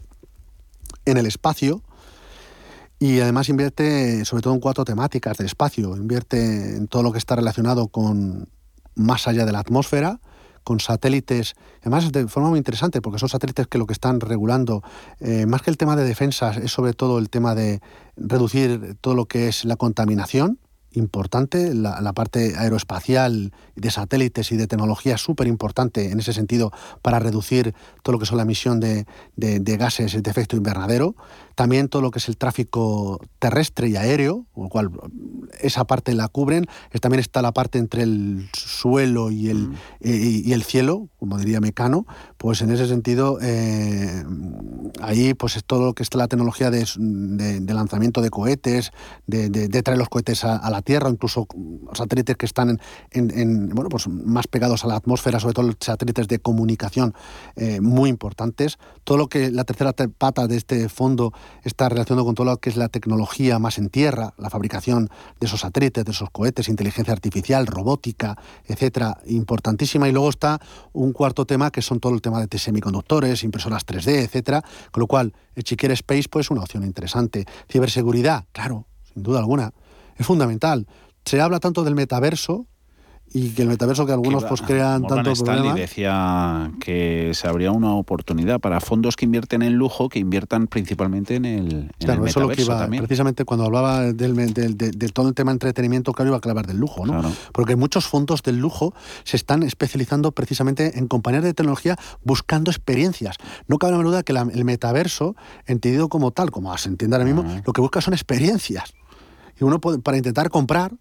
en el espacio y además invierte sobre todo en cuatro temáticas del espacio. Invierte en todo lo que está relacionado con más allá de la atmósfera, con satélites, además de forma muy interesante, porque son satélites que lo que están regulando, eh, más que el tema de defensas, es sobre todo el tema de reducir todo lo que es la contaminación, importante, la, parte aeroespacial de satélites y de tecnología súper importante en ese sentido para reducir todo lo que son la emisión de, de- de gases de efecto invernadero, también todo lo que es el tráfico terrestre y aéreo, con lo cual esa parte la cubren, también está la parte entre el suelo y el, y, y el cielo, como diría Mecano, pues en ese sentido eh, ahí pues es todo lo que está la tecnología de, de- de lanzamiento de cohetes, de, de- traer los cohetes a, a la Tierra, incluso satélites que están en, en- en, bueno, pues más pegados a la atmósfera, sobre todo satélites de comunicación eh, muy importantes. Todo lo que la tercera te- pata de este fondo está relacionado con todo lo que es la tecnología más en tierra, la fabricación de esos satélites, de esos cohetes, inteligencia artificial, robótica, etcétera, importantísima. Y luego está un cuarto tema que son todo el tema de semiconductores, impresoras 3D, etcétera. Con lo cual, el Chiquer Space pues, es una opción interesante. Ciberseguridad, claro, sin duda alguna, es fundamental. Se habla tanto del metaverso y que el metaverso que algunos Que pues crean Morgan tanto Stanley problema. decía que se abría una oportunidad para fondos que invierten en lujo que inviertan principalmente en el, en Claro, el eso es lo que metaverso iba, también. precisamente cuando hablaba del, del- de, de todo el tema entretenimiento, claro, iba a clavar del lujo, ¿no? Porque muchos fondos del lujo se están especializando precisamente en compañías de tecnología buscando experiencias. No cabe la duda que la- el metaverso, entendido como tal, como se entiende ahora mismo, lo que busca son experiencias. Y uno puede, para intentar comprar,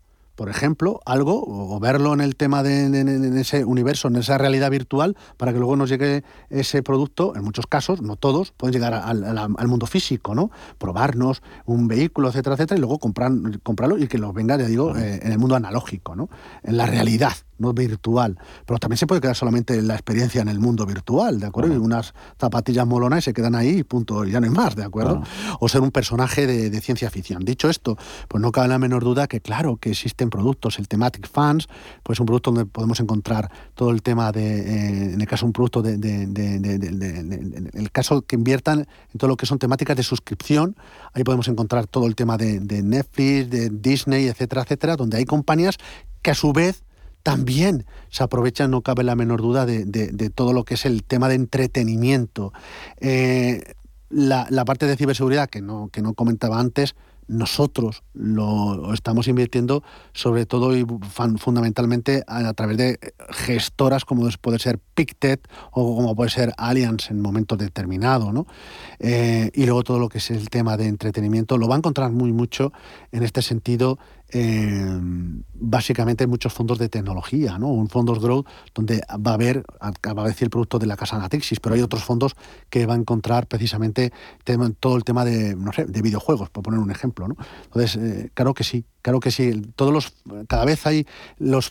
por ejemplo, algo o verlo en el tema de en, en- en ese universo, en esa realidad virtual, para que luego nos llegue ese producto, en muchos casos, no todos, pueden llegar al, al- al mundo físico, ¿no? Probarnos un vehículo, etcétera, etcétera, y luego comprar, comprarlo y que lo venga, ya digo, eh, en el mundo analógico, ¿no? En la realidad, no virtual. Pero también se puede quedar solamente en la experiencia en el mundo virtual, ¿de acuerdo? Y unas zapatillas molonas y se quedan ahí y punto, y ya no hay más, ¿de acuerdo? O ser un personaje de, de ciencia ficción. Dicho esto, pues no cabe la menor duda que, claro, que existen productos, el Thematic Fans, pues un producto donde podemos encontrar todo el tema de, eh, en el caso un producto de, de- el caso que inviertan en todo lo que son temáticas de suscripción, ahí podemos encontrar todo el tema de, de Netflix, de Disney, etcétera, etcétera, donde hay compañías que a su vez también se aprovechan, no cabe la menor duda, de, de- todo lo que es el tema de entretenimiento. Eh, la, la parte de ciberseguridad que no, que no comentaba antes, nosotros lo estamos invirtiendo sobre todo y fundamentalmente a, través de gestoras como puede ser Pictet o como puede ser Allianz en momentos determinados. ¿no? Eh, y luego todo lo que es el tema de entretenimiento lo va a encontrar muy mucho en este sentido eh, básicamente muchos fondos de tecnología, ¿no? Un fondos growth donde va a haber, acaba de decir el producto de la casa Natixis, pero hay otros fondos que va a encontrar precisamente todo el tema de, no sé, de videojuegos, por poner un ejemplo, ¿no? Entonces, eh, claro que sí, claro que sí. Todos los, cada vez hay los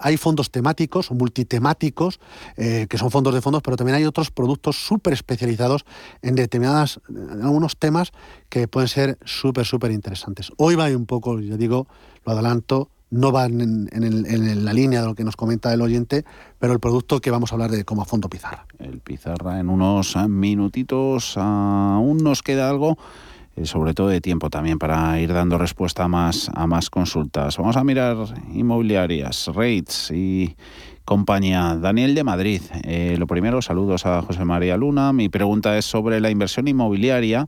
hay fondos temáticos multitemáticos, eh, que son fondos de fondos, pero también hay otros productos súper especializados en determinadas, en algunos temas que pueden ser súper, súper interesantes. Hoy va un poco, yo digo, lo adelanto, no va en, la línea de lo que nos comenta el oyente, pero el producto que vamos a hablar de como a fondo pizarra. El pizarra en unos minutitos, aún nos queda algo, sobre todo de tiempo también para ir dando respuesta a más, a más consultas. Vamos a mirar inmobiliarias, rates y compañía. Daniel de Madrid. Eh, lo primero, saludos a José María Luna. Mi pregunta es sobre la inversión inmobiliaria.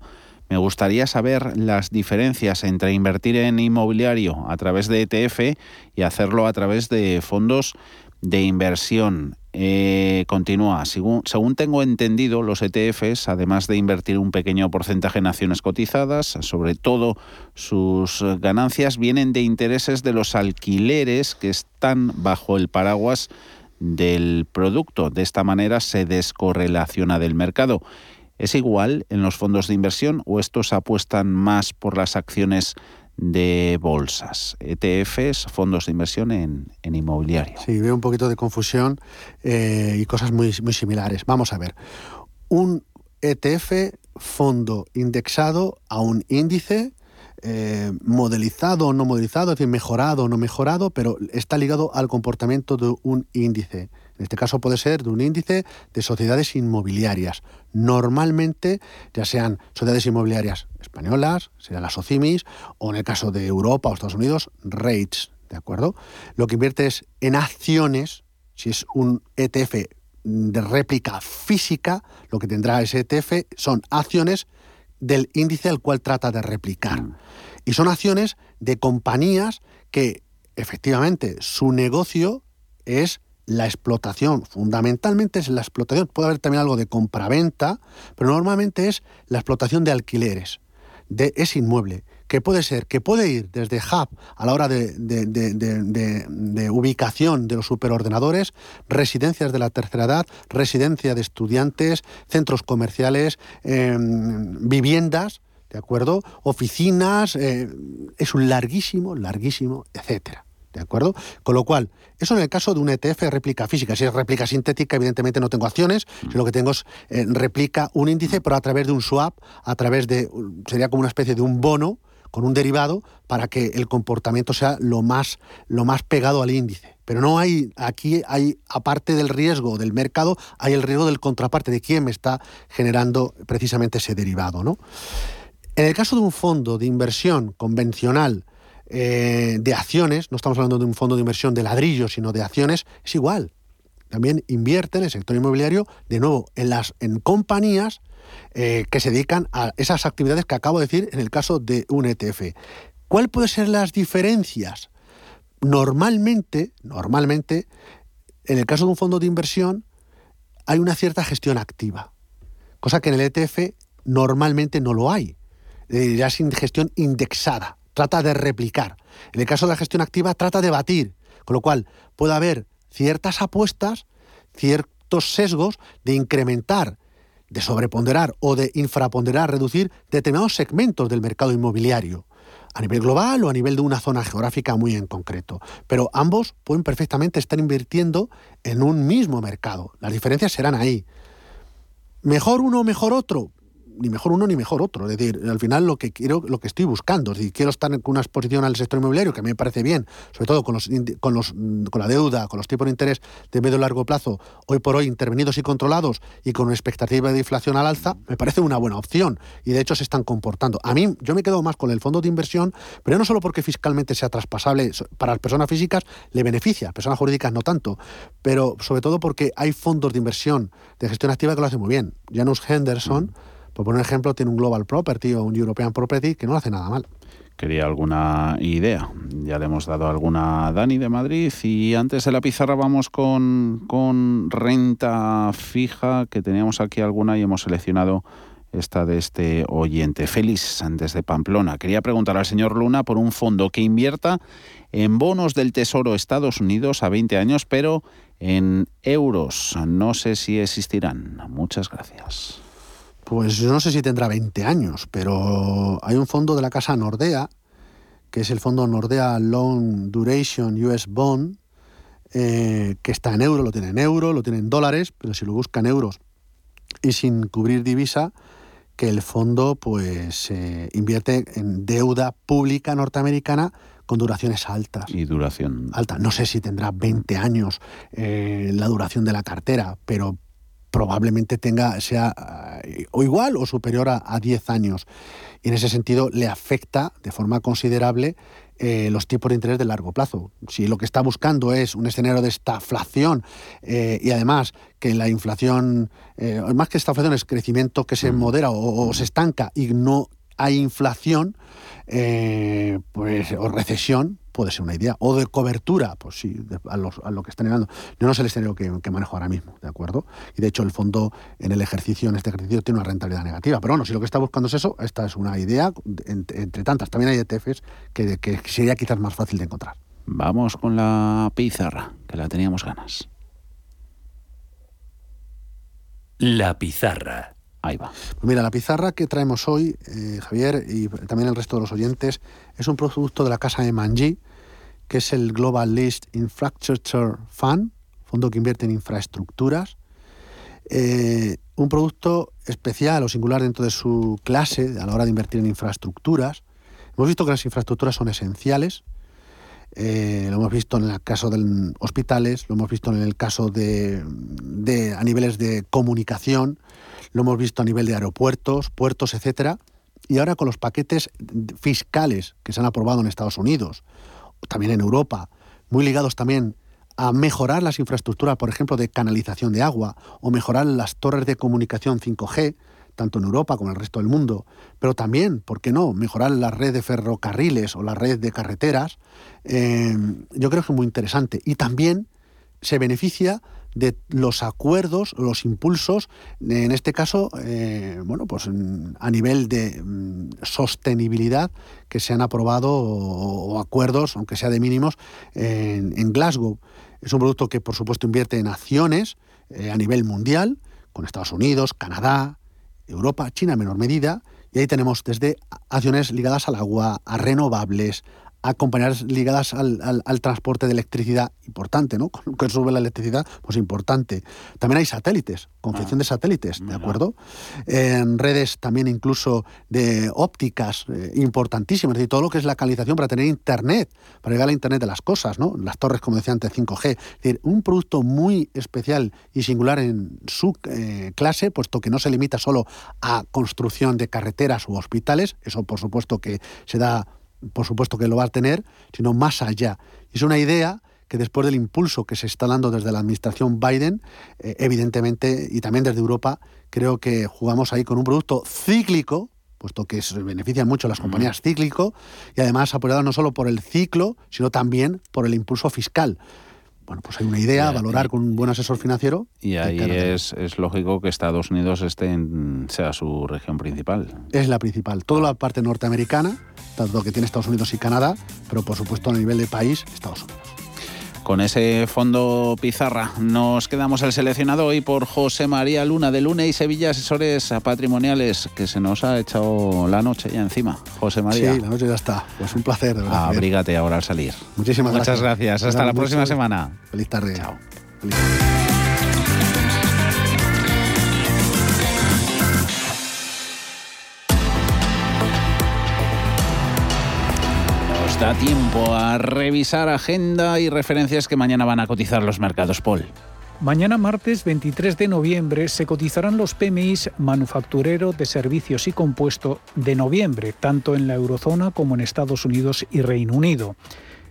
Me gustaría saber las diferencias entre invertir en inmobiliario a través de ETF y hacerlo a través de fondos de inversión. Eh, continúa, según, según, tengo entendido, los ETFs, además de invertir un pequeño porcentaje en acciones cotizadas, sobre todo sus ganancias vienen de intereses de los alquileres que están bajo el paraguas del producto. De esta manera se descorrelaciona del mercado. ¿Es igual en los fondos de inversión o estos apuestan más por las acciones de bolsas, ETFs, fondos de inversión en, inmobiliario? Sí, veo un poquito de confusión eh, y cosas muy, muy similares. Vamos a ver. Un ETF, fondo indexado a un índice eh, modelizado o no modelizado, es decir, mejorado o no mejorado, pero está ligado al comportamiento de un índice. En este caso puede ser de un índice de sociedades inmobiliarias. Normalmente, ya sean sociedades inmobiliarias españolas, sean las OCIMIS, o en el caso de Europa o Estados Unidos, REITs, ¿de acuerdo? Lo que invierte es en acciones, si es un ETF de réplica física, lo que tendrá ese ETF son acciones del índice al cual trata de replicar. Y son acciones de compañías que efectivamente su negocio es la explotación, fundamentalmente es la explotación, puede haber también algo de compraventa, pero normalmente es la explotación de alquileres, de ese inmueble, que puede ser, que puede ir desde hub a la hora de, ubicación de los superordenadores, residencias de la tercera edad, residencia de estudiantes, centros comerciales, em, viviendas, ¿de acuerdo? Oficinas, eh, es un larguísimo, larguísimo, etcétera. ¿De acuerdo? Con lo cual, eso en el caso de un ETF réplica física. Si es réplica sintética, evidentemente no tengo acciones, lo que tengo es eh, réplica un índice, pero a través de un swap, a través de, sería como una especie de un bono con un derivado para que el comportamiento sea lo más, lo más pegado al índice. Pero no hay, aquí hay, aparte del riesgo del mercado, hay el riesgo del contraparte, de quién me está generando precisamente ese derivado. ¿no? En el caso de un fondo de inversión convencional, eh, de acciones, no estamos hablando de un fondo de inversión de ladrillo, sino de acciones, es igual. También invierte en el sector inmobiliario, de nuevo, en, las, en compañías eh, que se dedican a esas actividades que acabo de decir en el caso de un ETF. ¿Cuáles pueden ser las diferencias? Normalmente, normalmente, en el caso de un fondo de inversión, hay una cierta gestión activa, cosa que en el ETF normalmente no lo hay. Eh, ya sin gestión indexada trata de replicar. En el caso de la gestión activa, trata de batir, con lo cual puede haber ciertas apuestas, ciertos sesgos de incrementar, de sobreponderar o de infraponderar, reducir determinados segmentos del mercado inmobiliario a nivel global o a nivel de una zona geográfica muy en concreto. Pero ambos pueden perfectamente estar invirtiendo en un mismo mercado. Las diferencias serán ahí. ¿Mejor uno o mejor otro? Ni mejor uno ni mejor otro. Es decir, al final lo que quiero, lo que estoy buscando, si quiero estar en una exposición al sector inmobiliario, que a mí me parece bien, sobre todo con los con los con la deuda, con los tipos de interés de medio y largo plazo, hoy por hoy intervenidos y controlados y con una expectativa de inflación al alza, me parece una buena opción. Y de hecho se están comportando. A mí, yo me quedo más con el fondo de inversión, pero no solo porque fiscalmente sea traspasable para las personas físicas, le beneficia, personas jurídicas no tanto, pero sobre todo porque hay fondos de inversión de gestión activa que lo hacen muy bien. Janus Henderson, por poner ejemplo, tiene un Global Property o un European Property que no hace nada mal. quería alguna idea. Ya le hemos dado alguna a Dani de Madrid y antes de la pizarra vamos con, con renta fija, que teníamos aquí alguna y hemos seleccionado esta de este oyente. Félix, desde Pamplona. Quería preguntar al señor Luna por un fondo que invierta en bonos del Tesoro Estados Unidos a 20 años, pero en euros. No sé si existirán. Muchas gracias. Pues yo no sé si tendrá 20 años, pero hay un fondo de la casa Nordea, que es el fondo Nordea Long Duration US Bond, eh, que está en euro, lo tiene en euro, lo tiene en dólares, pero si lo buscan euros y sin cubrir divisa, que el fondo pues eh, invierte en deuda pública norteamericana con duraciones altas. Y duración. Alta. No sé si tendrá 20 años eh, la duración de la cartera, pero probablemente tenga, sea eh, o igual o superior a, a 10 años. Y en ese sentido le afecta de forma considerable eh, los tipos de interés de largo plazo. Si lo que está buscando es un escenario de estaflación eh, y además que la inflación, eh, más que estaflación es crecimiento que se mm. modera o, se estanca y no hay inflación, pues, o recesión, puede ser una idea. O de cobertura, pues sí, a, lo que están negando. Yo no sé el escenario que, manejo ahora mismo, ¿de acuerdo? Y de hecho el fondo en el ejercicio, en este ejercicio, tiene una rentabilidad negativa. Pero bueno, si lo que está buscando es eso, esta es una idea entre, tantas. También hay ETFs que, que sería quizás más fácil de encontrar. Vamos con la pizarra, que la teníamos ganas. La pizarra. Ahí va. Pues mira, la pizarra que traemos hoy, eh, Javier, y también el resto de los oyentes, es un producto de la casa de Manji, que es el Global List Infrastructure Fund, fondo que invierte en infraestructuras. Eh, un producto especial o singular dentro de su clase a la hora de invertir en infraestructuras. Hemos visto que las infraestructuras son esenciales. Eh, lo hemos visto en el caso de hospitales, lo hemos visto en el caso de, de, a niveles de comunicación, lo hemos visto a nivel de aeropuertos, puertos, etcétera. Y ahora con los paquetes fiscales que se han aprobado en Estados Unidos, también en Europa, muy ligados también a mejorar las infraestructuras, por ejemplo, de canalización de agua o mejorar las torres de comunicación 5G, tanto en Europa como en el resto del mundo, pero también, ¿por qué no?, mejorar la red de ferrocarriles o la red de carreteras, eh, yo creo que es muy interesante. Y también se beneficia de los acuerdos, los impulsos, en este caso, eh, bueno, pues a nivel de mm, sostenibilidad que se han aprobado o, acuerdos, aunque sea de mínimos, en, Glasgow. Es un producto que, por supuesto, invierte en acciones eh, a nivel mundial, con Estados Unidos, Canadá, Europa, China en menor medida, y ahí tenemos desde acciones ligadas al agua, a renovables, a compañías ligadas al, transporte de electricidad, importante, ¿no? Con que sube la electricidad, pues importante. También hay satélites, confección ah, de satélites, ¿de acuerdo? En redes también incluso de ópticas eh, importantísimas, es decir, todo lo que es la canalización para tener internet, para llegar a internet de las cosas, ¿no? Las torres, como decía antes, 5G. Es decir, un producto muy especial y singular en su eh, clase, puesto que no se limita solo a construcción de carreteras u hospitales, eso por supuesto que se da por supuesto que lo va a tener, sino más allá. Es una idea que después del impulso que se está dando desde la administración Biden, eh, evidentemente, y también desde Europa, creo que jugamos ahí con un producto cíclico, puesto que se benefician mucho las compañías cíclico, y además apoyado no solo por el ciclo, sino también por el impulso fiscal bueno, pues hay una idea, valorar con un buen asesor financiero. Y ahí es, es, lógico que Estados Unidos esté en, sea su región principal. Es la principal. Toda la parte norteamericana, tanto que tiene Estados Unidos y Canadá, pero por supuesto a nivel de país, Estados Unidos. Con ese fondo pizarra nos quedamos el seleccionado hoy por José María Luna de Luna y Sevilla Asesores Patrimoniales, que se nos ha echado la noche ya encima. José María. Sí, la noche ya está. Pues un placer, de verdad. Abrígate ahora al salir. Muchísimas Muchas gracias. Hasta la próxima semana. Feliz tarde. Chao. Da tiempo a revisar agenda y referencias que mañana van a cotizar los mercados, Paul. Mañana martes 23 de noviembre se cotizarán los PMIs manufacturero de servicios y compuesto de noviembre, tanto en la eurozona como en Estados Unidos y Reino Unido.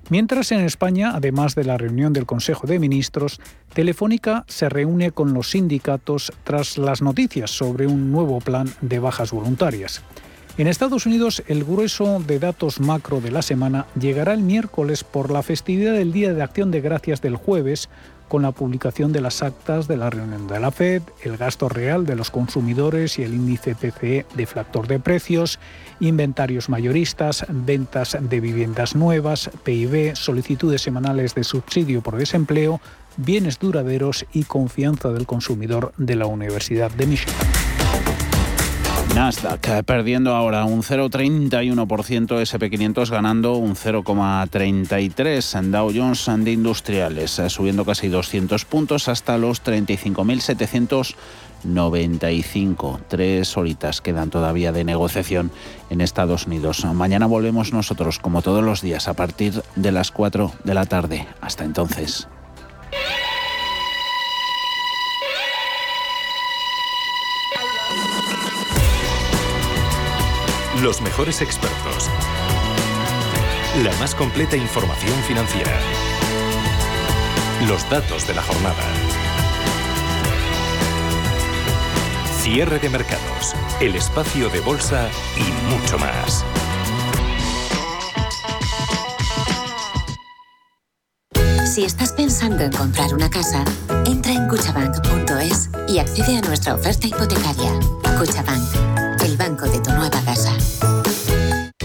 Mientras en España, además de la reunión del Consejo de Ministros, Telefónica se reúne con los sindicatos tras las noticias sobre un nuevo plan de bajas voluntarias. En Estados Unidos, el grueso de datos macro de la semana llegará el miércoles por la festividad del Día de Acción de Gracias del jueves, con la publicación de las actas de la reunión de la Fed, el gasto real de los consumidores y el índice PCE deflactor de precios, inventarios mayoristas, ventas de viviendas nuevas, PIB, solicitudes semanales de subsidio por desempleo, bienes duraderos y confianza del consumidor de la Universidad de Michigan. Nasdaq eh, perdiendo ahora un 0,31%, SP500 ganando un 0,33%, en Dow Jones de Industriales eh, subiendo casi 200 puntos hasta los 35.795. Tres horitas quedan todavía de negociación en Estados Unidos. Mañana volvemos nosotros, como todos los días, a partir de las 4 de la tarde. Hasta entonces. Los mejores expertos. La más completa información financiera. Los datos de la jornada. Cierre de mercados. El espacio de bolsa y mucho más. Si estás pensando en comprar una casa, entra en cuchabank.es y accede a nuestra oferta hipotecaria. Cuchabank, el banco de tu nueva casa.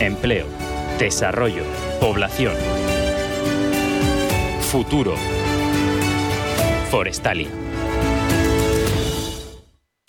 Empleo. Desarrollo. Población. Futuro. Forestalia.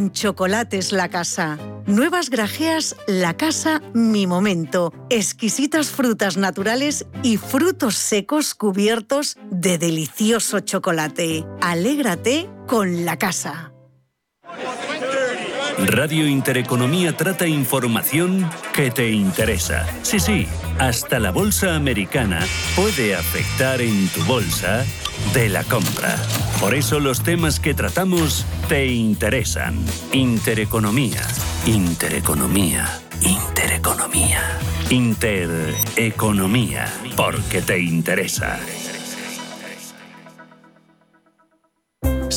chocolates La Casa. Nuevas grajeas La Casa Mi Momento. Exquisitas frutas naturales y frutos secos cubiertos de delicioso chocolate. Alégrate con La Casa. Radio Intereconomía trata información que te interesa. Sí, sí, hasta la bolsa americana puede afectar en tu bolsa de la compra. Por eso los temas que tratamos te interesan. Intereconomía, intereconomía, intereconomía, intereconomía, porque te interesa.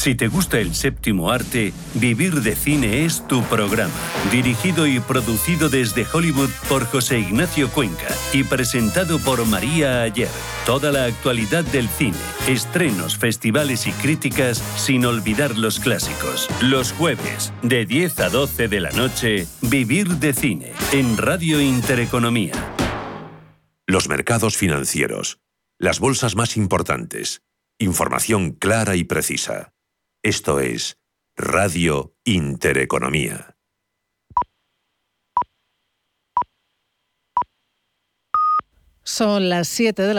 Si te gusta el séptimo arte, Vivir de Cine es tu programa. Dirigido y producido desde Hollywood por José Ignacio Cuenca y presentado por María Ayer. Toda la actualidad del cine, estrenos, festivales y críticas sin olvidar los clásicos. Los jueves, de 10 a 12 de la noche, Vivir de Cine en Radio Intereconomía. Los mercados financieros. Las bolsas más importantes. Información clara y precisa. Esto es Radio Intereconomía. Son las 7 de la tarde.